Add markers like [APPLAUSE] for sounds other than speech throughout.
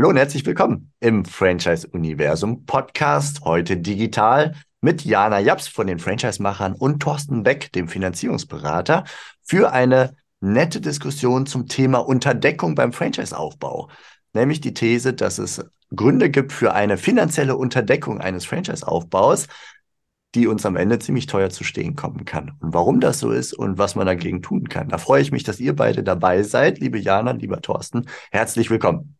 Hallo und herzlich willkommen im Franchise-Universum Podcast, heute digital mit Jana Japs von den Franchise-Machern und Thorsten Beck, dem Finanzierungsberater, für eine nette Diskussion zum Thema Unterdeckung beim Franchise-Aufbau. Nämlich die These, dass es Gründe gibt für eine finanzielle Unterdeckung eines Franchise-Aufbaus, die uns am Ende ziemlich teuer zu stehen kommen kann. Und warum das so ist und was man dagegen tun kann. Da freue ich mich, dass ihr beide dabei seid. Liebe Jana, lieber Thorsten, herzlich willkommen.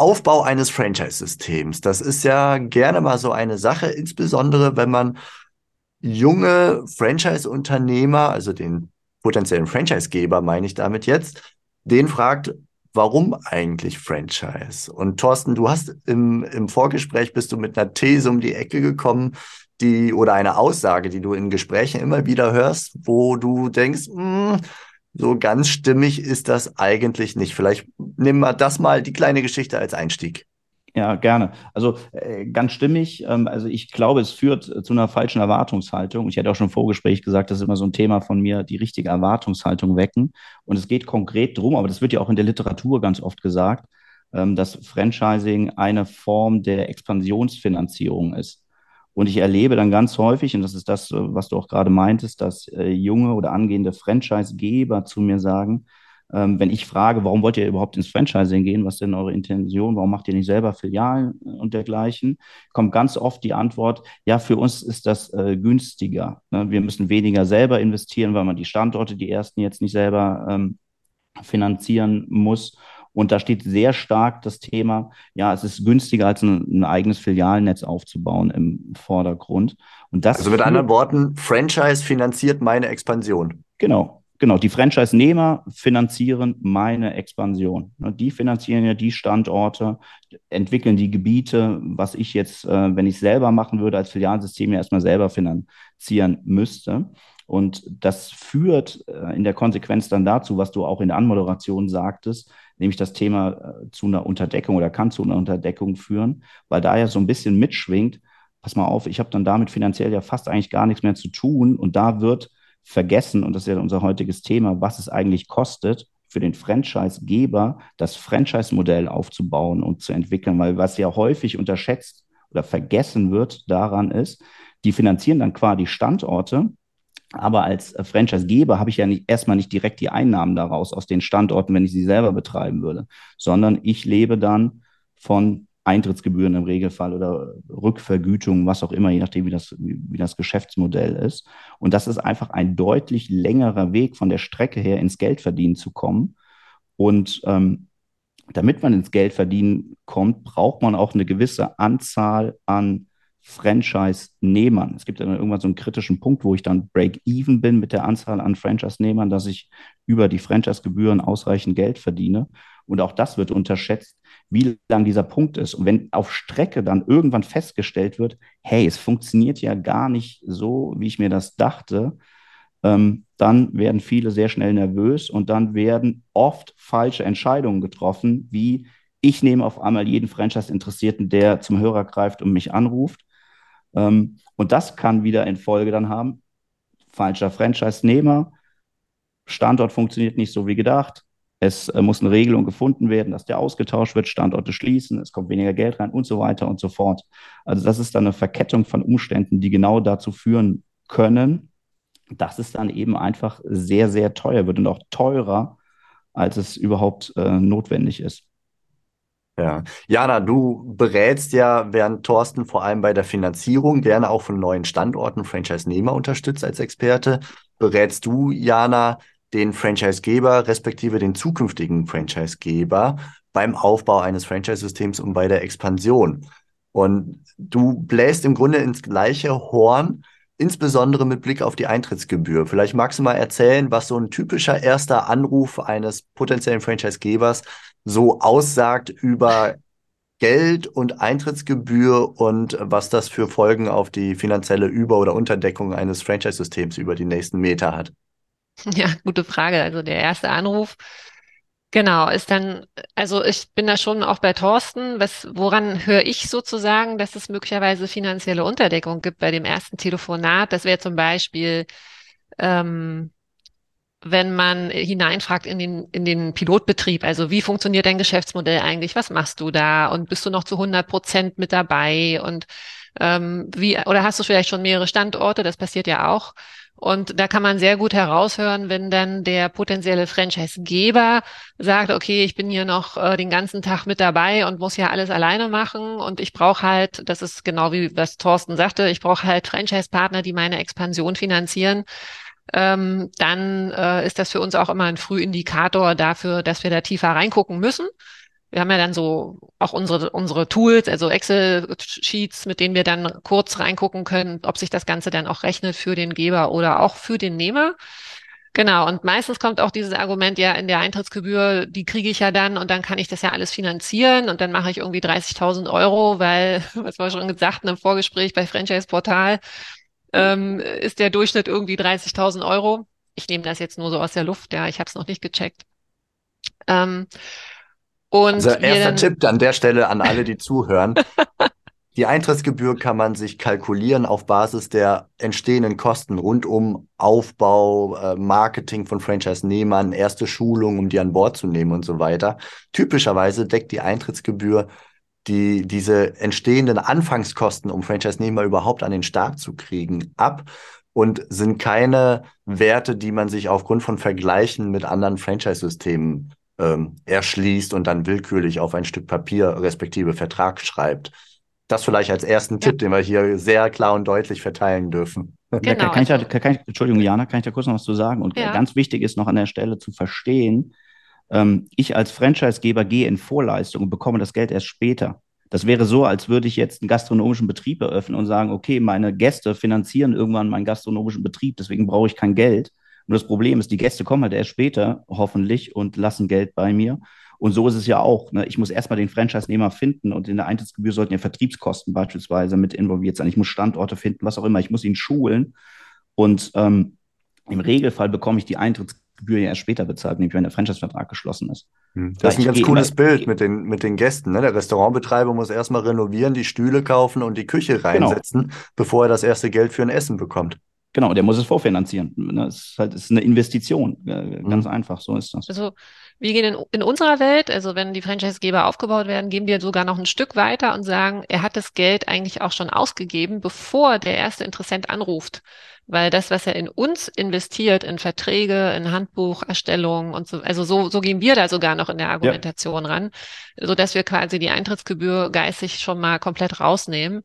Aufbau eines Franchise-Systems. Das ist ja gerne mal so eine Sache, insbesondere wenn man junge Franchise-Unternehmer, also den potenziellen Franchise-Geber meine ich damit jetzt, den fragt, warum eigentlich Franchise? Und Thorsten, du hast im, im Vorgespräch bist du mit einer These um die Ecke gekommen, die oder eine Aussage, die du in Gesprächen immer wieder hörst, wo du denkst, mh, hm, so ganz stimmig ist das eigentlich nicht. Vielleicht nehmen wir das mal die kleine Geschichte als Einstieg. Ja, gerne. Also äh, ganz stimmig. Ähm, also ich glaube, es führt äh, zu einer falschen Erwartungshaltung. Ich hätte auch schon im Vorgespräch gesagt, das ist immer so ein Thema von mir, die richtige Erwartungshaltung wecken. Und es geht konkret drum, aber das wird ja auch in der Literatur ganz oft gesagt, ähm, dass Franchising eine Form der Expansionsfinanzierung ist. Und ich erlebe dann ganz häufig, und das ist das, äh, was du auch gerade meintest, dass äh, junge oder angehende Franchisegeber zu mir sagen, ähm, wenn ich frage, warum wollt ihr überhaupt ins Franchising gehen, was ist denn eure Intention, warum macht ihr nicht selber Filialen und dergleichen, kommt ganz oft die Antwort, ja, für uns ist das äh, günstiger. Ne? Wir müssen weniger selber investieren, weil man die Standorte, die ersten jetzt nicht selber ähm, finanzieren muss. Und da steht sehr stark das Thema, ja, es ist günstiger als ein, ein eigenes Filialnetz aufzubauen im Vordergrund. Und das also mit anderen Worten, Franchise finanziert meine Expansion. Genau, Genau, die Franchise-Nehmer finanzieren meine Expansion. Ne, die finanzieren ja die Standorte, entwickeln die Gebiete, was ich jetzt, äh, wenn ich es selber machen würde, als Filialsystem ja erstmal selber finanzieren müsste. Und das führt äh, in der Konsequenz dann dazu, was du auch in der Anmoderation sagtest, nämlich das Thema äh, zu einer Unterdeckung oder kann zu einer Unterdeckung führen, weil da ja so ein bisschen mitschwingt, pass mal auf, ich habe dann damit finanziell ja fast eigentlich gar nichts mehr zu tun und da wird vergessen, und das ist ja unser heutiges Thema, was es eigentlich kostet, für den Franchise-Geber das Franchise-Modell aufzubauen und zu entwickeln, weil was ja häufig unterschätzt oder vergessen wird daran ist, die finanzieren dann quasi Standorte, aber als Franchise-Geber habe ich ja nicht, erstmal nicht direkt die Einnahmen daraus aus den Standorten, wenn ich sie selber betreiben würde, sondern ich lebe dann von Eintrittsgebühren im Regelfall oder Rückvergütung, was auch immer, je nachdem, wie das, wie das Geschäftsmodell ist. Und das ist einfach ein deutlich längerer Weg von der Strecke her ins Geldverdienen zu kommen. Und ähm, damit man ins Geldverdienen kommt, braucht man auch eine gewisse Anzahl an Franchise-Nehmern. Es gibt dann irgendwann so einen kritischen Punkt, wo ich dann Break-Even bin mit der Anzahl an Franchise-Nehmern, dass ich über die Franchise-Gebühren ausreichend Geld verdiene. Und auch das wird unterschätzt, wie lang dieser Punkt ist. Und wenn auf Strecke dann irgendwann festgestellt wird, hey, es funktioniert ja gar nicht so, wie ich mir das dachte, ähm, dann werden viele sehr schnell nervös und dann werden oft falsche Entscheidungen getroffen, wie ich nehme auf einmal jeden Franchise-Interessierten, der zum Hörer greift und mich anruft. Ähm, und das kann wieder in Folge dann haben, falscher Franchise-Nehmer, Standort funktioniert nicht so wie gedacht, es äh, muss eine Regelung gefunden werden, dass der ausgetauscht wird, Standorte schließen, es kommt weniger Geld rein und so weiter und so fort. Also das ist dann eine Verkettung von Umständen, die genau dazu führen können, dass es dann eben einfach sehr, sehr teuer wird und auch teurer, als es überhaupt äh, notwendig ist. Ja, Jana, du berätst ja, während Thorsten vor allem bei der Finanzierung gerne auch von neuen Standorten Franchise-Nehmer unterstützt als Experte, berätst du, Jana, den Franchisegeber respektive den zukünftigen Franchisegeber beim Aufbau eines Franchise-Systems und bei der Expansion. Und du bläst im Grunde ins gleiche Horn, insbesondere mit Blick auf die Eintrittsgebühr. Vielleicht magst du mal erzählen, was so ein typischer erster Anruf eines potenziellen Franchisegebers so aussagt über Geld und Eintrittsgebühr und was das für Folgen auf die finanzielle Über- oder Unterdeckung eines Franchise-Systems über die nächsten Meter hat. [LAUGHS] Ja, gute Frage. Also der erste Anruf, genau, ist dann, also ich bin da schon auch bei Thorsten. Was, woran höre ich sozusagen, dass es möglicherweise finanzielle Unterdeckung gibt bei dem ersten Telefonat? Das wäre zum Beispiel, ähm, wenn man hineinfragt in den, in den Pilotbetrieb, also wie funktioniert dein Geschäftsmodell eigentlich? Was machst du da? Und bist du noch zu 100 Prozent mit dabei? Und ähm, wie, oder hast du vielleicht schon mehrere Standorte? Das passiert ja auch. Und da kann man sehr gut heraushören, wenn dann der potenzielle Franchisegeber sagt, okay, ich bin hier noch äh, den ganzen Tag mit dabei und muss ja alles alleine machen und ich brauche halt, das ist genau wie was Thorsten sagte, ich brauche halt Franchise-Partner, die meine Expansion finanzieren ähm, dann äh, ist das für uns auch immer ein Frühindikator dafür, dass wir da tiefer reingucken müssen. Wir haben ja dann so auch unsere, unsere Tools, also Excel-Sheets, mit denen wir dann kurz reingucken können, ob sich das Ganze dann auch rechnet für den Geber oder auch für den Nehmer. Genau, und meistens kommt auch dieses Argument, ja, in der Eintrittsgebühr, die kriege ich ja dann und dann kann ich das ja alles finanzieren und dann mache ich irgendwie 30.000 Euro, weil, [LAUGHS] was wir schon gesagt im Vorgespräch bei Franchise Portal, ähm, ist der Durchschnitt irgendwie 30.000 Euro. Ich nehme das jetzt nur so aus der Luft, ja, ich habe es noch nicht gecheckt. Ähm, und also erster dann, Tipp an der Stelle an alle, die zuhören. [LAUGHS] Die Eintrittsgebühr kann man sich kalkulieren auf Basis der entstehenden Kosten rund um Aufbau, äh, Marketing von Franchise-Nehmern, erste Schulung, um die an Bord zu nehmen und so weiter. Typischerweise deckt die Eintrittsgebühr die, diese entstehenden Anfangskosten, um Franchise-Nehmer überhaupt an den Start zu kriegen, ab und sind keine Werte, die man sich aufgrund von Vergleichen mit anderen Franchise-Systemen ähm, erschließt und dann willkürlich auf ein Stück Papier respektive Vertrag schreibt. Das vielleicht als ersten ja. Tipp, den wir hier sehr klar und deutlich verteilen dürfen. Genau. Ja, kann, ich da, kann ich, Entschuldigung, Jana, kann ich da kurz noch was zu sagen? Und ja. ganz wichtig ist noch an der Stelle zu verstehen, ähm, ich als Franchisegeber gehe in Vorleistung und bekomme das Geld erst später. Das wäre so, als würde ich jetzt einen gastronomischen Betrieb eröffnen und sagen, okay, meine Gäste finanzieren irgendwann meinen gastronomischen Betrieb, deswegen brauche ich kein Geld. Und das Problem ist, die Gäste kommen halt erst später, hoffentlich, und lassen Geld bei mir. Und so ist es ja auch. Ne? Ich muss erstmal den Franchise-Nehmer finden und in der Eintrittsgebühr sollten ja Vertriebskosten beispielsweise mit involviert sein. Ich muss Standorte finden, was auch immer. Ich muss ihn schulen. Und ähm, im Regelfall bekomme ich die Eintrittsgebühr Gebühr ja erst später bezahlt, nämlich wenn der Franchise-Vertrag geschlossen ist. Hm. Das ist ein ganz cooles Bild mit den, mit den Gästen. Ne? Der Restaurantbetreiber muss erstmal renovieren, die Stühle kaufen und die Küche genau. reinsetzen, genau. bevor er das erste Geld für ein Essen bekommt. Genau, der muss es vorfinanzieren. Das ist halt das ist eine Investition. Ganz mhm. einfach, so ist das. Also wir gehen in, in unserer Welt, also wenn die Franchisegeber aufgebaut werden, gehen wir sogar noch ein Stück weiter und sagen, er hat das Geld eigentlich auch schon ausgegeben, bevor der erste Interessent anruft. Weil das, was er in uns investiert, in Verträge, in Handbucherstellung und so, also so, so gehen wir da sogar noch in der Argumentation ja. ran, so dass wir quasi die Eintrittsgebühr geistig schon mal komplett rausnehmen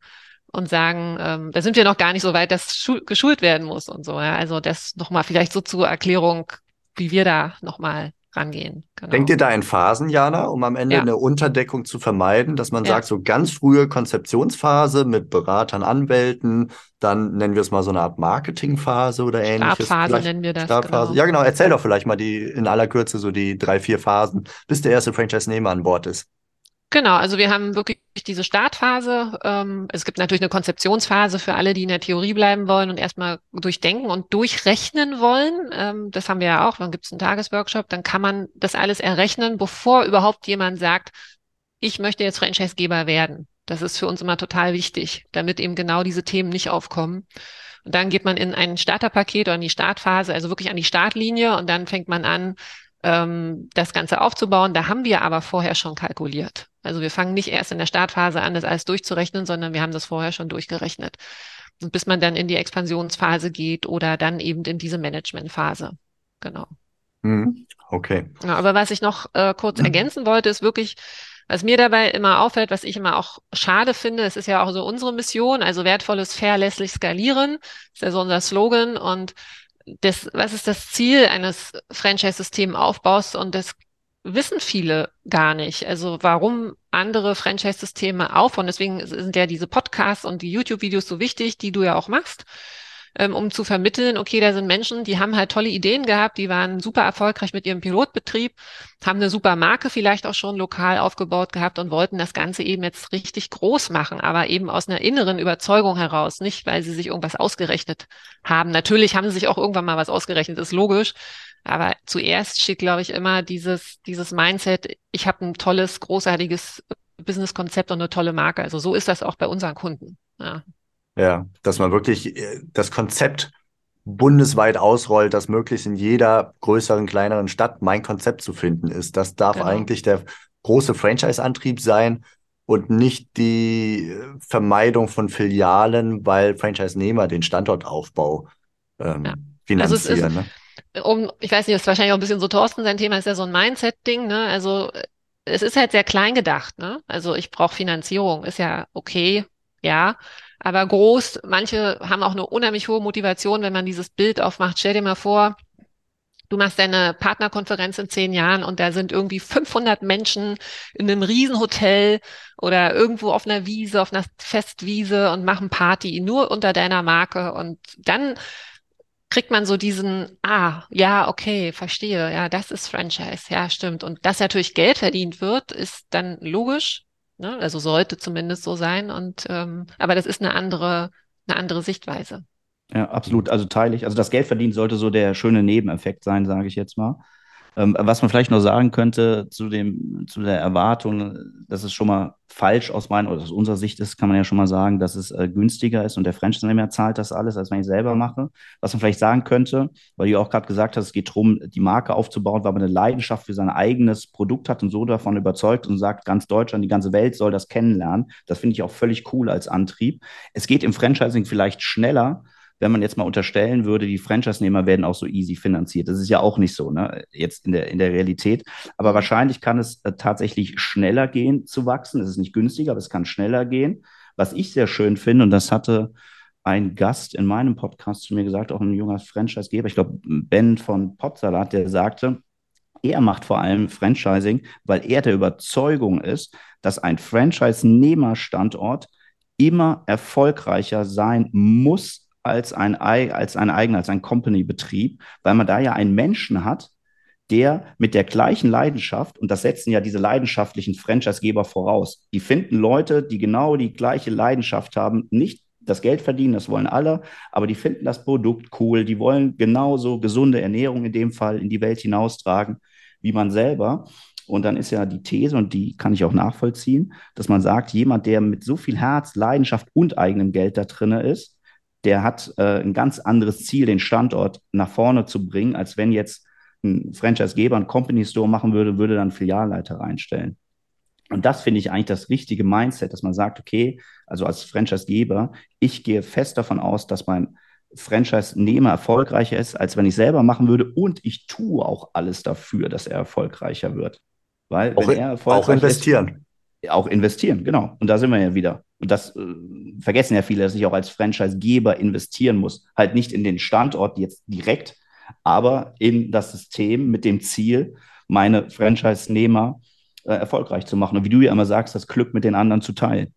und sagen, ähm, da sind wir noch gar nicht so weit, dass geschult werden muss und so. Ja? Also das nochmal vielleicht so zur Erklärung, wie wir da nochmal rangehen. Genau. Denkt ihr da in Phasen, Jana, um am Ende ja. eine Unterdeckung zu vermeiden, dass man ja. sagt, so ganz frühe Konzeptionsphase mit Beratern, Anwälten, dann nennen wir es mal so eine Art Marketingphase oder ähnliches. Startphase vielleicht. nennen wir das. Startphase. Genau. Ja, genau. Erzähl doch vielleicht mal die in aller Kürze so die drei, vier Phasen, bis der erste Franchise-Nehmer an Bord ist. Genau, also wir haben wirklich diese Startphase. Ähm, es gibt natürlich eine Konzeptionsphase für alle, die in der Theorie bleiben wollen und erstmal durchdenken und durchrechnen wollen. Ähm, das haben wir ja auch. Dann gibt es einen Tagesworkshop, dann kann man das alles errechnen, bevor überhaupt jemand sagt, ich möchte jetzt Franchisegeber werden. Das ist für uns immer total wichtig, damit eben genau diese Themen nicht aufkommen. Und dann geht man in ein Starterpaket oder in die Startphase, also wirklich an die Startlinie und dann fängt man an, ähm, das Ganze aufzubauen. Da haben wir aber vorher schon kalkuliert. Also wir fangen nicht erst in der Startphase an, das alles durchzurechnen, sondern wir haben das vorher schon durchgerechnet. Und bis man dann in die Expansionsphase geht oder dann eben in diese Managementphase. Genau. Mhm. Okay. Ja, aber was ich noch äh, kurz mhm. ergänzen wollte, ist wirklich, was mir dabei immer auffällt, was ich immer auch schade finde, es ist ja auch so unsere Mission, also wertvolles, verlässlich skalieren, ist ja so unser Slogan und das, was ist das Ziel eines Franchise-Systemaufbaus? Und das wissen viele gar nicht. Also warum andere Franchise-Systeme aufbauen. Deswegen sind ja diese Podcasts und die YouTube-Videos so wichtig, die du ja auch machst. Ähm, um zu vermitteln, okay, da sind Menschen, die haben halt tolle Ideen gehabt, die waren super erfolgreich mit ihrem Pilotbetrieb, haben eine super Marke vielleicht auch schon lokal aufgebaut gehabt und wollten das Ganze eben jetzt richtig groß machen, aber eben aus einer inneren Überzeugung heraus, nicht weil sie sich irgendwas ausgerechnet haben. Natürlich haben sie sich auch irgendwann mal was ausgerechnet, ist logisch. Aber zuerst steht, glaube ich, immer dieses, dieses Mindset, ich habe ein tolles, großartiges Businesskonzept und eine tolle Marke. Also so ist das auch bei unseren Kunden. Ja. Ja, dass man wirklich äh, das Konzept bundesweit ausrollt, dass möglichst in jeder größeren, kleineren Stadt mein Konzept zu finden ist. Das darf genau. eigentlich der große Franchise-Antrieb sein und nicht die äh, Vermeidung von Filialen, weil Franchise-Nehmer den Standortaufbau ähm, ja. finanzieren. Also ne? um, ich weiß nicht, das ist wahrscheinlich auch ein bisschen so Thorsten, sein Thema ist ja so ein Mindset-Ding, ne? Also es ist halt sehr klein gedacht, ne? Also ich brauche Finanzierung, ist ja okay, ja. Aber groß, manche haben auch eine unheimlich hohe Motivation, wenn man dieses Bild aufmacht. Stell dir mal vor, du machst deine Partnerkonferenz in zehn Jahren und da sind irgendwie 500 Menschen in einem Riesenhotel oder irgendwo auf einer Wiese, auf einer Festwiese und machen Party nur unter deiner Marke und dann kriegt man so diesen, ah, ja, okay, verstehe, ja, das ist Franchise, ja, stimmt. Und dass natürlich Geld verdient wird, ist dann logisch, Ne? Also sollte zumindest so sein. Und ähm, aber das ist eine andere, eine andere Sichtweise. Ja, absolut. Also teile ich. Also das Geld verdienen sollte so der schöne Nebeneffekt sein, sage ich jetzt mal. Ähm, was man vielleicht noch sagen könnte zu dem, zu der Erwartung, dass es schon mal falsch aus meiner oder aus unserer Sicht ist, kann man ja schon mal sagen, dass es äh, günstiger ist und der Franchise-Nehmer zahlt das alles, als wenn ich selber mache. Was man vielleicht sagen könnte, weil du auch gerade gesagt hast, es geht darum, die Marke aufzubauen, weil man eine Leidenschaft für sein eigenes Produkt hat und so davon überzeugt und sagt, ganz Deutschland, die ganze Welt soll das kennenlernen. Das finde ich auch völlig cool als Antrieb. Es geht im Franchising vielleicht schneller, wenn man jetzt mal unterstellen würde, die Franchise-Nehmer werden auch so easy finanziert. Das ist ja auch nicht so, ne? Jetzt in der, in der Realität. Aber wahrscheinlich kann es äh, tatsächlich schneller gehen zu wachsen. Es ist nicht günstiger, aber es kann schneller gehen. Was ich sehr schön finde, und das hatte ein Gast in meinem Podcast zu mir gesagt, auch ein junger Franchise-Geber, ich glaube, Ben von Potsalat, der sagte, er macht vor allem Franchising, weil er der Überzeugung ist, dass ein Franchise-Nehmer-Standort immer erfolgreicher sein muss als ein, als ein eigener, als ein Company-Betrieb, weil man da ja einen Menschen hat, der mit der gleichen Leidenschaft, und das setzen ja diese leidenschaftlichen Franchise-Geber voraus, die finden Leute, die genau die gleiche Leidenschaft haben, nicht das Geld verdienen, das wollen alle, aber die finden das Produkt cool, die wollen genauso gesunde Ernährung in dem Fall in die Welt hinaustragen, wie man selber. Und dann ist ja die These, und die kann ich auch nachvollziehen, dass man sagt, jemand, der mit so viel Herz, Leidenschaft und eigenem Geld da drin ist, der hat äh, ein ganz anderes Ziel, den Standort nach vorne zu bringen, als wenn jetzt ein Franchise-Geber einen Company Store machen würde, würde dann Filialleiter reinstellen. Und das finde ich eigentlich das richtige Mindset, dass man sagt, okay, also als Franchise-Geber, ich gehe fest davon aus, dass mein Franchise-Nehmer erfolgreicher ist, als wenn ich selber machen würde und ich tue auch alles dafür, dass er erfolgreicher wird. Weil auch, wenn er erfolgreich auch investieren. Ist, auch investieren, genau. Und da sind wir ja wieder und das äh, vergessen ja viele, dass ich auch als Franchise-Geber investieren muss. Halt nicht in den Standort jetzt direkt, aber in das System mit dem Ziel, meine Franchise-Nehmer äh, erfolgreich zu machen. Und wie du ja immer sagst, das Glück mit den anderen zu teilen.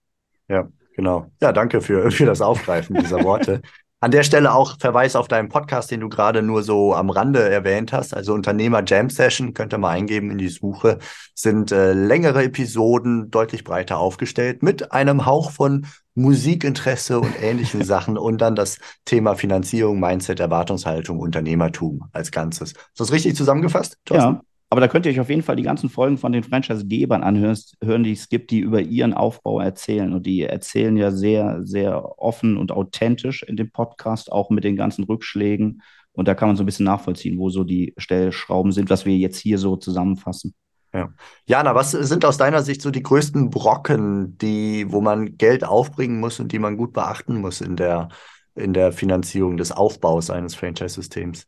Ja, genau. Ja, danke für, für das Aufgreifen dieser Worte. [LAUGHS] An der Stelle auch Verweis auf deinen Podcast, den du gerade nur so am Rande erwähnt hast. Also Unternehmer Jam Session, könnt ihr mal eingeben in die Suche. Sind äh, längere Episoden, deutlich breiter aufgestellt, mit einem Hauch von Musikinteresse und ähnlichen [LAUGHS] Sachen und dann das Thema Finanzierung, Mindset, Erwartungshaltung, Unternehmertum als Ganzes. Ist das richtig zusammengefasst? Thorsten? Ja, aber da könnt ihr euch auf jeden Fall die ganzen Folgen von den Franchise-Gebern anhören, die es gibt, die über ihren Aufbau erzählen. Und die erzählen ja sehr, sehr offen und authentisch in dem Podcast, auch mit den ganzen Rückschlägen. Und da kann man so ein bisschen nachvollziehen, wo so die Stellschrauben sind, was wir jetzt hier so zusammenfassen. Ja. Jana, was sind aus deiner Sicht so die größten Brocken, die, wo man Geld aufbringen muss und die man gut beachten muss in der, in der Finanzierung des Aufbaus eines Franchise-Systems,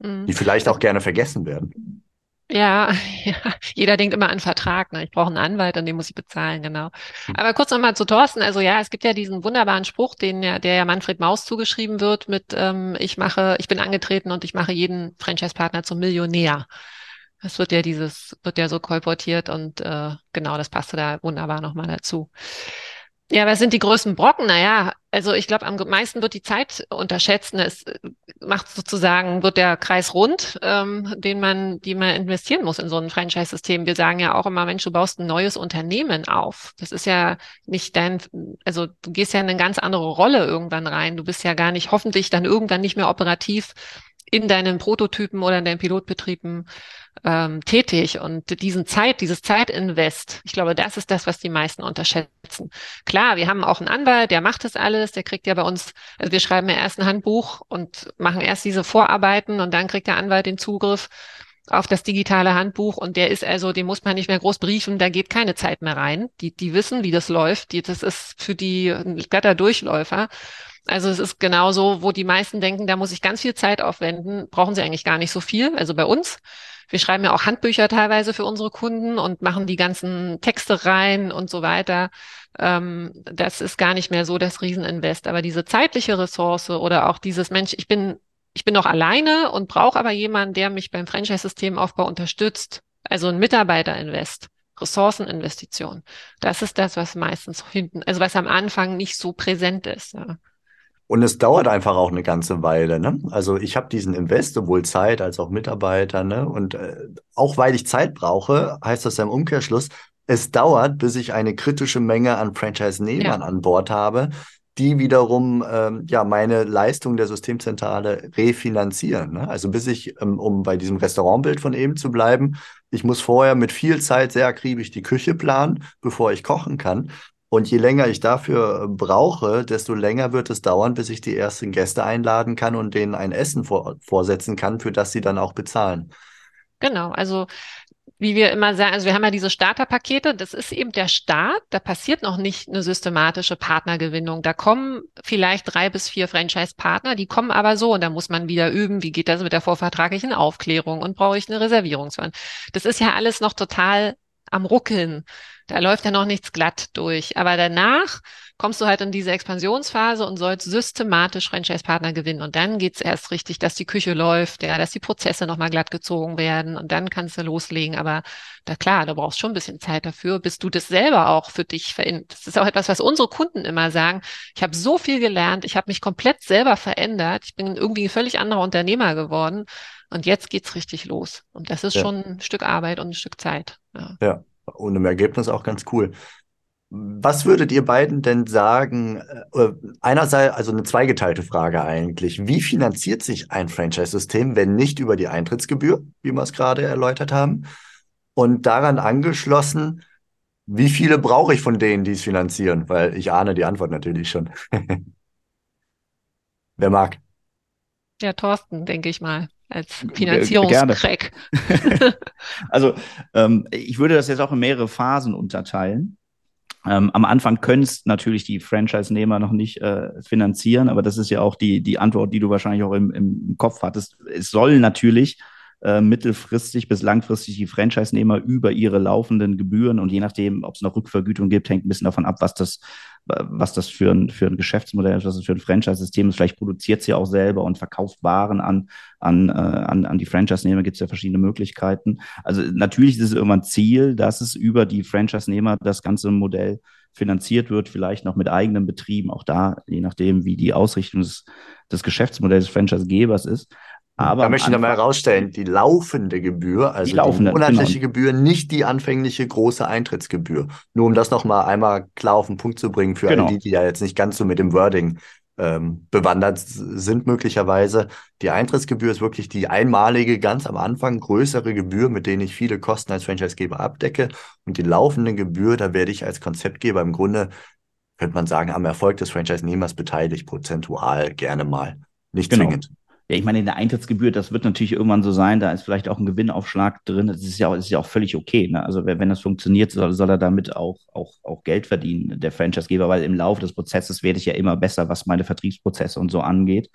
mhm. die vielleicht auch gerne vergessen werden? Ja, [LAUGHS] ja, jeder denkt immer an Vertrag. Ne? Ich brauche einen Anwalt und den muss ich bezahlen, genau. Hm. Aber kurz nochmal zu Thorsten. Also ja, es gibt ja diesen wunderbaren Spruch, den ja, der ja Manfred Maus zugeschrieben wird mit ähm, ich mache, ich bin angetreten und ich mache jeden Franchise-Partner zum Millionär. Das wird ja dieses, wird ja so kolportiert und äh, genau, das passte da wunderbar nochmal dazu. Ja, was sind die größten Brocken? Naja, also ich glaube, am meisten wird die Zeit unterschätzt. Es äh, macht sozusagen, wird der Kreis rund, ähm, den man, die man investieren muss in so ein Franchise-System. Wir sagen ja auch immer, Mensch, du baust ein neues Unternehmen auf. Das ist ja nicht dein, also du gehst ja in eine ganz andere Rolle irgendwann rein. Du bist ja gar nicht, hoffentlich dann irgendwann nicht mehr operativ in deinen Prototypen oder in deinen Pilotbetrieben ähm, tätig und diesen Zeit, dieses Zeitinvest, ich glaube, das ist das, was die meisten unterschätzen. Klar, wir haben auch einen Anwalt, der macht das alles, der kriegt ja bei uns, also wir schreiben ja erst ein Handbuch und machen erst diese Vorarbeiten und dann kriegt der Anwalt den Zugriff auf das digitale Handbuch und der ist also, den muss man nicht mehr groß briefen, da geht keine Zeit mehr rein. Die, die wissen, wie das läuft. Die, das ist für die ein glatter Durchläufer. Also es ist genauso, wo die meisten denken, da muss ich ganz viel Zeit aufwenden, brauchen sie eigentlich gar nicht so viel. Also bei uns. Wir schreiben ja auch Handbücher teilweise für unsere Kunden und machen die ganzen Texte rein und so weiter. Ähm, das ist gar nicht mehr so das Rieseninvest. Aber diese zeitliche Ressource oder auch dieses Mensch, ich bin, ich bin noch alleine und brauche aber jemanden, der mich beim Franchise-Systemaufbau unterstützt. Also ein Mitarbeiterinvest. Ressourceninvestition. Das ist das, was meistens hinten, also was am Anfang nicht so präsent ist. Ja. Und es dauert einfach auch eine ganze Weile. Ne? Also ich habe diesen Invest, sowohl Zeit als auch Mitarbeiter. Ne? Und äh, auch weil ich Zeit brauche, heißt das ja im Umkehrschluss, es dauert, bis ich eine kritische Menge an Franchise-Nehmern ja. an Bord habe, die wiederum ähm, ja meine Leistung der Systemzentrale refinanzieren. Ne? Also bis ich, ähm, um bei diesem Restaurantbild von eben zu bleiben, ich muss vorher mit viel Zeit sehr akribisch die Küche planen, bevor ich kochen kann. Und je länger ich dafür äh, brauche, desto länger wird es dauern, bis ich die ersten Gäste einladen kann und denen ein Essen vor, vorsetzen kann, für das sie dann auch bezahlen. Genau, also wie wir immer sagen, also wir haben ja diese Starterpakete, das ist eben der Start, da passiert noch nicht eine systematische Partnergewinnung. Da kommen vielleicht drei bis vier Franchise-Partner, die kommen aber so und da muss man wieder üben, wie geht das mit der vorvertraglichen Aufklärung und brauche ich eine Reservierungswand. Das ist ja alles noch total am Ruckeln. Da läuft ja noch nichts glatt durch. Aber danach kommst du halt in diese Expansionsphase und sollst systematisch Franchise-Partner gewinnen. Und dann geht's erst richtig, dass die Küche läuft, ja, dass die Prozesse nochmal glatt gezogen werden und dann kannst du loslegen. Aber da klar, du brauchst schon ein bisschen Zeit dafür, bis du das selber auch für dich veränderst. Das ist auch etwas, was unsere Kunden immer sagen. Ich habe so viel gelernt, ich habe mich komplett selber verändert, ich bin irgendwie ein völlig anderer Unternehmer geworden. Und jetzt geht's richtig los. Und das ist ja. schon ein Stück Arbeit und ein Stück Zeit. Ja. ja, und im Ergebnis auch ganz cool. Was würdet ihr beiden denn sagen? Äh, einerseits, also eine zweigeteilte Frage eigentlich. Wie finanziert sich ein Franchise-System, wenn nicht über die Eintrittsgebühr, wie wir es gerade erläutert haben? Und daran angeschlossen, wie viele brauche ich von denen, die es finanzieren? Weil ich ahne die Antwort natürlich schon. [LAUGHS] Wer mag? Ja, Thorsten, denke ich mal als Finanzierungscrack. [LAUGHS] [LAUGHS] also ähm, ich würde das jetzt auch in mehrere Phasen unterteilen. Ähm, am Anfang können es natürlich die Franchise-Nehmer noch nicht äh, finanzieren, aber das ist ja auch die, die Antwort, die du wahrscheinlich auch im, im Kopf hattest. Es soll natürlich äh, mittelfristig bis langfristig die Franchise-Nehmer über ihre laufenden Gebühren und je nachdem, ob es noch Rückvergütung gibt, hängt ein bisschen davon ab, was das, was das für ein, für ein Geschäftsmodell ist, was das für ein Franchise-System ist. Vielleicht produziert sie auch selber und verkauft Waren an, an, äh, an, an die Franchise-Nehmer, gibt es ja verschiedene Möglichkeiten. Also natürlich ist es irgendwann Ziel, dass es über die Franchise-Nehmer das ganze Modell finanziert wird, vielleicht noch mit eigenen Betrieben, auch da, je nachdem, wie die Ausrichtung des, des Geschäftsmodells des Franchise-Gebers ist. Aber da möchte ich nochmal herausstellen, die laufende Gebühr, also die, laufende, die monatliche genau. Gebühr, nicht die anfängliche große Eintrittsgebühr. Nur um das nochmal einmal klar auf den Punkt zu bringen für genau. alle die, die ja jetzt nicht ganz so mit dem Wording ähm, bewandert sind möglicherweise. Die Eintrittsgebühr ist wirklich die einmalige, ganz am Anfang größere Gebühr, mit denen ich viele Kosten als Franchisegeber abdecke. Und die laufende Gebühr, da werde ich als Konzeptgeber im Grunde, könnte man sagen, am Erfolg des Franchise-Nehmers beteiligt, prozentual gerne mal. Nicht genau. zwingend. Ja, ich meine, in der Eintrittsgebühr, das wird natürlich irgendwann so sein, da ist vielleicht auch ein Gewinnaufschlag drin. Das ist ja auch, ist ja auch völlig okay. Ne? Also wenn, wenn das funktioniert, soll, soll er damit auch, auch, auch Geld verdienen, der Franchisegeber, weil im Laufe des Prozesses werde ich ja immer besser, was meine Vertriebsprozesse und so angeht.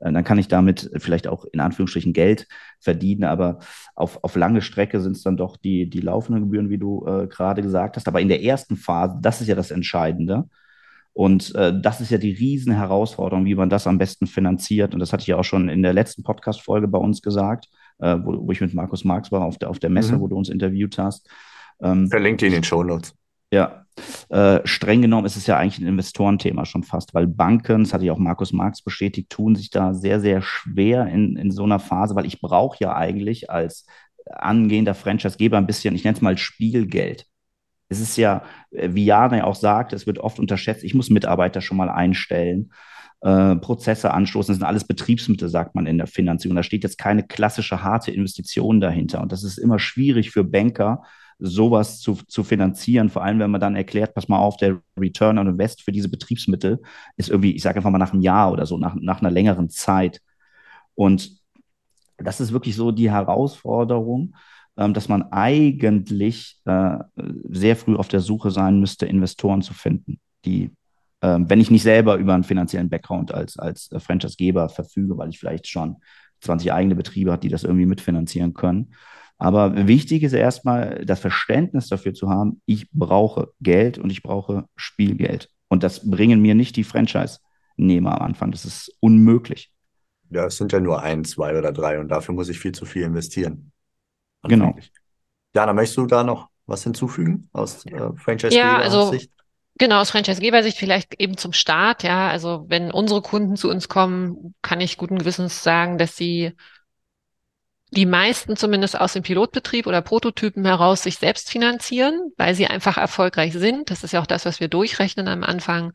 Äh, dann kann ich damit vielleicht auch in Anführungsstrichen Geld verdienen, aber auf, auf lange Strecke sind es dann doch die, die laufenden Gebühren, wie du äh, gerade gesagt hast. Aber in der ersten Phase, das ist ja das Entscheidende, und äh, das ist ja die Riesenherausforderung, wie man das am besten finanziert. Und das hatte ich ja auch schon in der letzten Podcast-Folge bei uns gesagt, äh, wo, wo, ich mit Markus Marx war auf der, auf der Messe, mhm. wo du uns interviewt hast. Ähm, Verlinkt in den Show Notes. Ja. äh, streng genommen ist es ja eigentlich ein Investorenthema schon fast, weil Banken, das hatte ja auch Markus Marx bestätigt, tun sich da sehr, sehr schwer in, in so einer Phase, weil ich brauche ja eigentlich als angehender Franchisegeber ein bisschen, ich nenne es mal Spielgeld. Es ist ja, äh, wie Jana ja auch sagt, es wird oft unterschätzt, ich muss Mitarbeiter schon mal einstellen, äh, Prozesse anstoßen, das sind alles Betriebsmittel, sagt man in der Finanzierung. Da steht jetzt keine klassische harte Investition dahinter. Und das ist immer schwierig für Banker, sowas zu, zu finanzieren, vor allem wenn man dann erklärt, pass mal auf, der Return on Invest für diese Betriebsmittel ist irgendwie, ich sage einfach mal nach einem Jahr oder so, nach, nach einer längeren Zeit. Und das ist wirklich so die Herausforderung, dass man eigentlich äh, sehr früh auf der Suche sein müsste, Investoren zu finden, die, äh, wenn ich nicht selber über einen finanziellen Background als, als Franchisegeber verfüge, weil ich vielleicht schon 20 eigene Betriebe habe, die das irgendwie mitfinanzieren können, aber wichtig ist erstmal das Verständnis dafür zu haben, ich brauche Geld und ich brauche Spielgeld. Und das bringen mir nicht die Franchise-Nehmer am Anfang. Das ist unmöglich. Ja, es sind ja nur ein, zwei oder drei und dafür muss ich viel zu viel investieren. Genau. Jana, möchtest du da noch was hinzufügen aus äh, Franchise-Geber-Sicht? Ja, also Genau, aus Franchise-Geber-Sicht vielleicht eben zum Start, ja. Also wenn unsere Kunden zu uns kommen, kann ich guten Gewissens sagen, dass sie die meisten zumindest aus dem Pilotbetrieb oder Prototypen heraus sich selbst finanzieren, weil sie einfach erfolgreich sind. Das ist ja auch das, was wir durchrechnen am Anfang.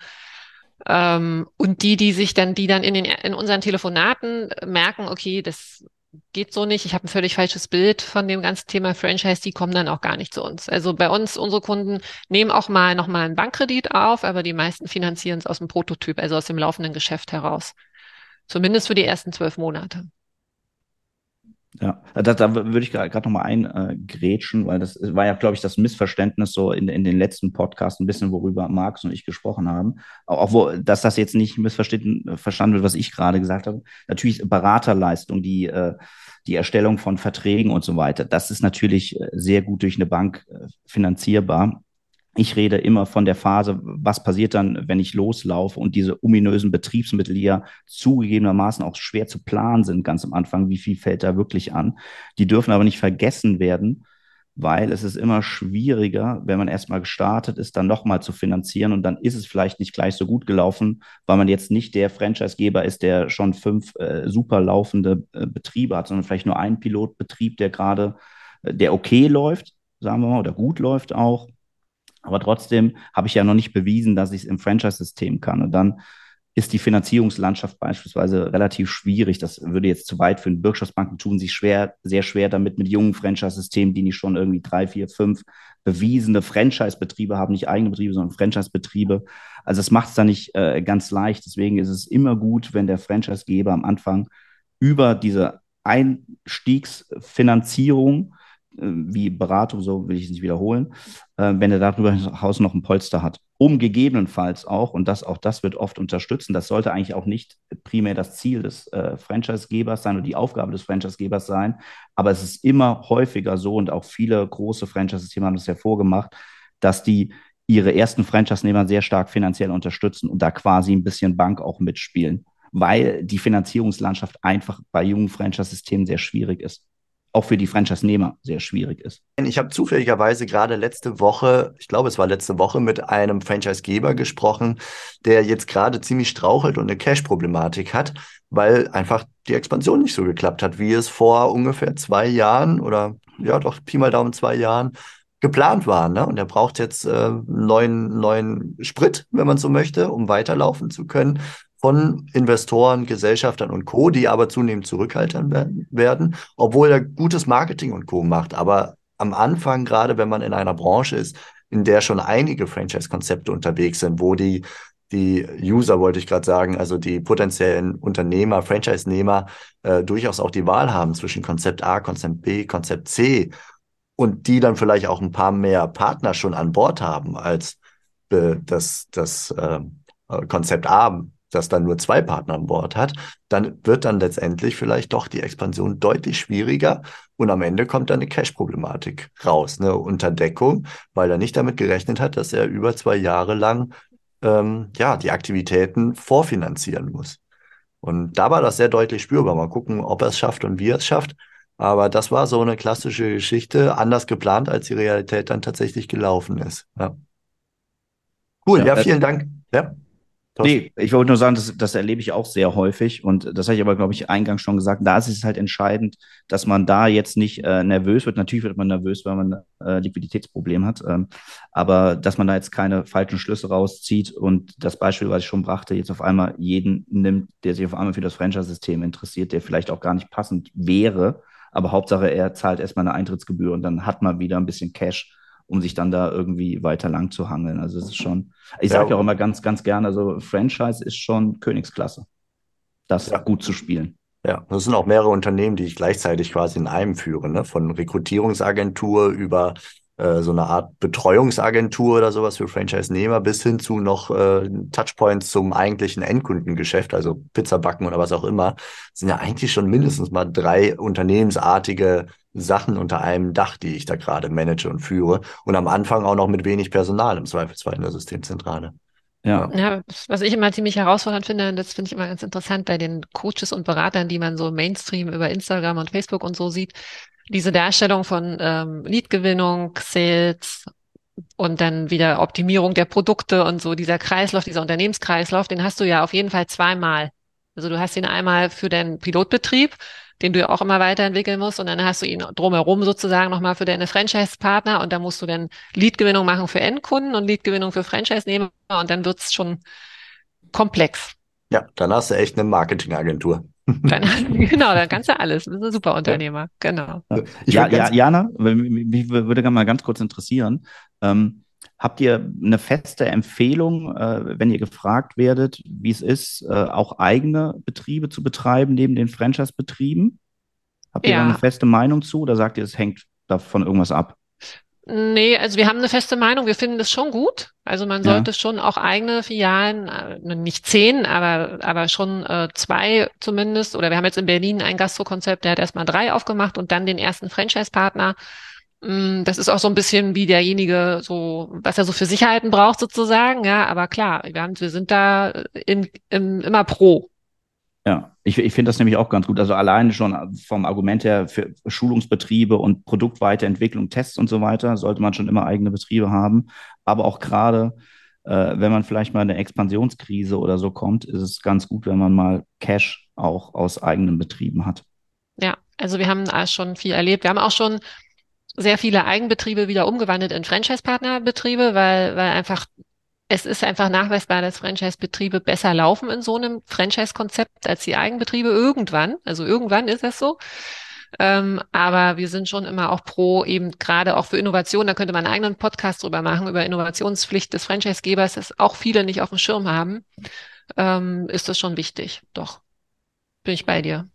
Ähm, und die, die sich dann, die dann in, den, in unseren Telefonaten merken, okay, das geht so nicht, ich habe ein völlig falsches Bild von dem ganzen Thema Franchise, die kommen dann auch gar nicht zu uns. Also bei uns, unsere Kunden nehmen auch mal nochmal einen Bankkredit auf, aber die meisten finanzieren es aus dem Prototyp, also aus dem laufenden Geschäft heraus. Zumindest für die ersten zwölf Monate. Ja, da, da würde ich gerade noch mal eingrätschen, äh, weil das war ja, glaube ich, das Missverständnis so in, in den letzten Podcasts ein bisschen, worüber Marx und ich gesprochen haben. Auch, auch wo, dass das jetzt nicht missverstanden verstanden wird, was ich gerade gesagt habe. Natürlich Beraterleistung, die, äh, die Erstellung von Verträgen und so weiter. Das ist natürlich äh, sehr gut durch eine Bank äh, finanzierbar. Ich rede immer von der Phase, was passiert dann, wenn ich loslaufe und diese ominösen Betriebsmittel, die ja zugegebenermaßen auch schwer zu planen sind, ganz am Anfang, wie viel fällt da wirklich an, die dürfen aber nicht vergessen werden, weil es ist immer schwieriger, wenn man erstmal gestartet ist, dann nochmal zu finanzieren und dann ist es vielleicht nicht gleich so gut gelaufen, weil man jetzt nicht der Franchisegeber ist, der schon fünf äh, super laufende äh, Betriebe hat, sondern vielleicht nur einen Pilotbetrieb, der gerade, äh, der okay läuft, sagen wir mal, oder gut läuft auch aber trotzdem habe ich ja noch nicht bewiesen, dass ich es im Franchise-System kann. Und dann ist die Finanzierungslandschaft beispielsweise relativ schwierig. Das würde jetzt zu weit führen. Bürgschaftsbanken tun sich schwer, sehr schwer damit mit jungen Franchise-Systemen, die nicht schon irgendwie drei, vier, fünf bewiesene Franchise-Betriebe haben, nicht eigene Betriebe, sondern Franchise-Betriebe. Also das macht es da nicht äh, ganz leicht. Deswegen ist es immer gut, wenn der Franchise-Geber am Anfang über diese Einstiegsfinanzierung wie Beratung, so will ich es nicht wiederholen, äh, wenn er darüber hinaus noch ein Polster hat. Um gegebenenfalls auch, und das auch das wird oft unterstützen, das sollte eigentlich auch nicht primär das Ziel des äh, Franchise-Gebers sein oder die Aufgabe des Franchise-Gebers sein, aber es ist immer häufiger so und auch viele große Franchise-Systeme haben das hervorgemacht, dass die ihre ersten Franchise-Nehmer sehr stark finanziell unterstützen und da quasi ein bisschen Bank auch mitspielen, weil die Finanzierungslandschaft einfach bei jungen Franchise-Systemen sehr schwierig ist auch für die Franchise-Nehmer sehr schwierig ist. Ich habe zufälligerweise gerade letzte Woche, ich glaube, es war letzte Woche, mit einem Franchise-Geber gesprochen, der jetzt gerade ziemlich strauchelt und eine Cash-Problematik hat, weil einfach die Expansion nicht so geklappt hat, wie es vor ungefähr zwei Jahren oder ja doch Pi mal Daumen zwei Jahren geplant war. Ne? Und er braucht jetzt äh, neuen, neuen Sprit, wenn man so möchte, um weiterlaufen zu können von Investoren, Gesellschaftern und Co., die aber zunehmend zurückhaltend werden, obwohl er gutes Marketing und Co. macht. Aber am Anfang, gerade wenn man in einer Branche ist, in der schon einige Franchise-Konzepte unterwegs sind, wo die, die User, wollte ich gerade sagen, also die potenziellen Unternehmer, Franchise-Nehmer, äh, durchaus auch die Wahl haben zwischen Konzept A, Konzept B, Konzept C und die dann vielleicht auch ein paar mehr Partner schon an Bord haben als das, das äh, Konzept A das dann nur zwei Partner an Bord hat, dann wird dann letztendlich vielleicht doch die Expansion deutlich schwieriger und am Ende kommt dann eine Cash-Problematik raus, eine Unterdeckung, weil er nicht damit gerechnet hat, dass er über zwei Jahre lang ähm, ja die Aktivitäten vorfinanzieren muss. Und da war das sehr deutlich spürbar. Mal gucken, ob er es schafft und wie er es schafft. Aber das war so eine klassische Geschichte, anders geplant, als die Realität dann tatsächlich gelaufen ist. Ja. Cool, ja, ja vielen Dank. Ja. Nee, ich wollte nur sagen, das, das erlebe ich auch sehr häufig und das habe ich aber, glaube ich, eingangs schon gesagt. Da ist es halt entscheidend, dass man da jetzt nicht äh, nervös wird. Natürlich wird man nervös, weil man äh, Liquiditätsproblem hat, ähm, aber dass man da jetzt keine falschen Schlüsse rauszieht und das Beispiel, was ich schon brachte, jetzt auf einmal jeden nimmt, der sich auf einmal für das Franchise-System interessiert, der vielleicht auch gar nicht passend wäre, aber Hauptsache er zahlt erstmal eine Eintrittsgebühr und dann hat man wieder ein bisschen Cash um sich dann da irgendwie weiter lang zu hangeln. Also es ist schon, ich sage ja auch immer ganz, ganz gerne, also Franchise ist schon Königsklasse, das ja. gut zu spielen. Ja, das sind auch mehrere Unternehmen, die ich gleichzeitig quasi in einem führe, ne? von Rekrutierungsagentur über äh, so eine Art Betreuungsagentur oder sowas für Franchise-Nehmer bis hin zu noch äh, Touchpoints zum eigentlichen Endkundengeschäft, also Pizza backen oder was auch immer, sind ja eigentlich schon mindestens mal drei unternehmensartige Sachen unter einem Dach, die ich da gerade manage und führe. Und am Anfang auch noch mit wenig Personal im Zweifelsfall in der Systemzentrale. Ja. ja, was ich immer ziemlich herausfordernd finde, und das finde ich immer ganz interessant bei den Coaches und Beratern, die man so Mainstream über Instagram und Facebook und so sieht, diese Darstellung von ähm, Leadgewinnung, Sales und dann wieder Optimierung der Produkte und so dieser Kreislauf, dieser Unternehmenskreislauf, den hast du ja auf jeden Fall zweimal. Also du hast ihn einmal für deinen Pilotbetrieb, den du ja auch immer weiterentwickeln musst, und dann hast du ihn drumherum sozusagen nochmal für deine Franchise-Partner und da musst du dann Leadgewinnung machen für Endkunden und Leadgewinnung für Franchise-Nehmer und dann wird's schon komplex. Ja, dann hast du echt eine Marketingagentur. Dann, [LAUGHS] genau, dann kannst du alles. Du bist ein super Unternehmer. Genau. Ja, ja, Jana, mich würde mal ganz kurz interessieren. Ähm, habt ihr eine feste Empfehlung, äh, wenn ihr gefragt werdet, wie es ist, äh, auch eigene Betriebe zu betreiben neben den Franchise-Betrieben? Habt ihr ja. da eine feste Meinung zu oder sagt ihr, es hängt davon irgendwas ab? Nee, also wir haben eine feste Meinung. Wir finden das schon gut. Also man sollte ja. schon auch eigene Filialen, äh, nicht zehn, aber, aber schon äh, zwei zumindest. Oder wir haben jetzt in Berlin ein Gastrokonzept, der hat erstmal drei aufgemacht und dann den ersten Franchise-Partner. Mm, das ist auch so ein bisschen wie derjenige, so, was er so für Sicherheiten braucht sozusagen. Ja, aber klar, wir, haben, wir sind da in, in, immer pro. Ja, ich, ich finde das nämlich auch ganz gut. Also alleine schon vom Argument her für Schulungsbetriebe und Produktweiterentwicklung, Tests und so weiter, sollte man schon immer eigene Betriebe haben. Aber auch gerade, äh, wenn man vielleicht mal eine Expansionskrise oder so kommt, ist es ganz gut, wenn man mal Cash auch aus eigenen Betrieben hat. Ja, also wir haben schon viel erlebt. Wir haben auch schon sehr viele Eigenbetriebe wieder umgewandelt in Franchise-Partnerbetriebe, weil, weil einfach es ist einfach nachweisbar, dass Franchise-Betriebe besser laufen in so einem Franchise-Konzept als die Eigenbetriebe irgendwann. Also irgendwann ist das so. Ähm, aber wir sind schon immer auch pro, eben gerade auch für Innovation. Da könnte man einen eigenen Podcast drüber machen, über Innovationspflicht des Franchise-Gebers, das auch viele nicht auf dem Schirm haben. Ähm, ist das schon wichtig. Doch. Bin ich bei dir.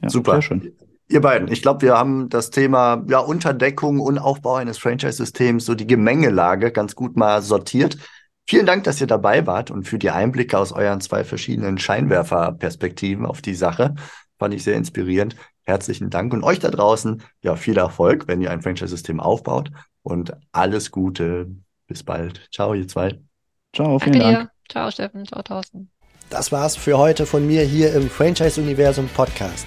Ja, Super. schön. Ihr beiden, ich glaube, wir haben das Thema ja, Unterdeckung und Aufbau eines Franchise-Systems, so die Gemengelage ganz gut mal sortiert. Vielen Dank, dass ihr dabei wart und für die Einblicke aus euren zwei verschiedenen Scheinwerferperspektiven auf die Sache. Fand ich sehr inspirierend. Herzlichen Dank und euch da draußen, ja, viel Erfolg, wenn ihr ein Franchise-System aufbaut und alles Gute. Bis bald. Ciao, ihr zwei. Ciao, vielen Danke Dank. Dir. Ciao, Steffen. Ciao, Thorsten. Das war's für heute von mir hier im Franchise-Universum Podcast.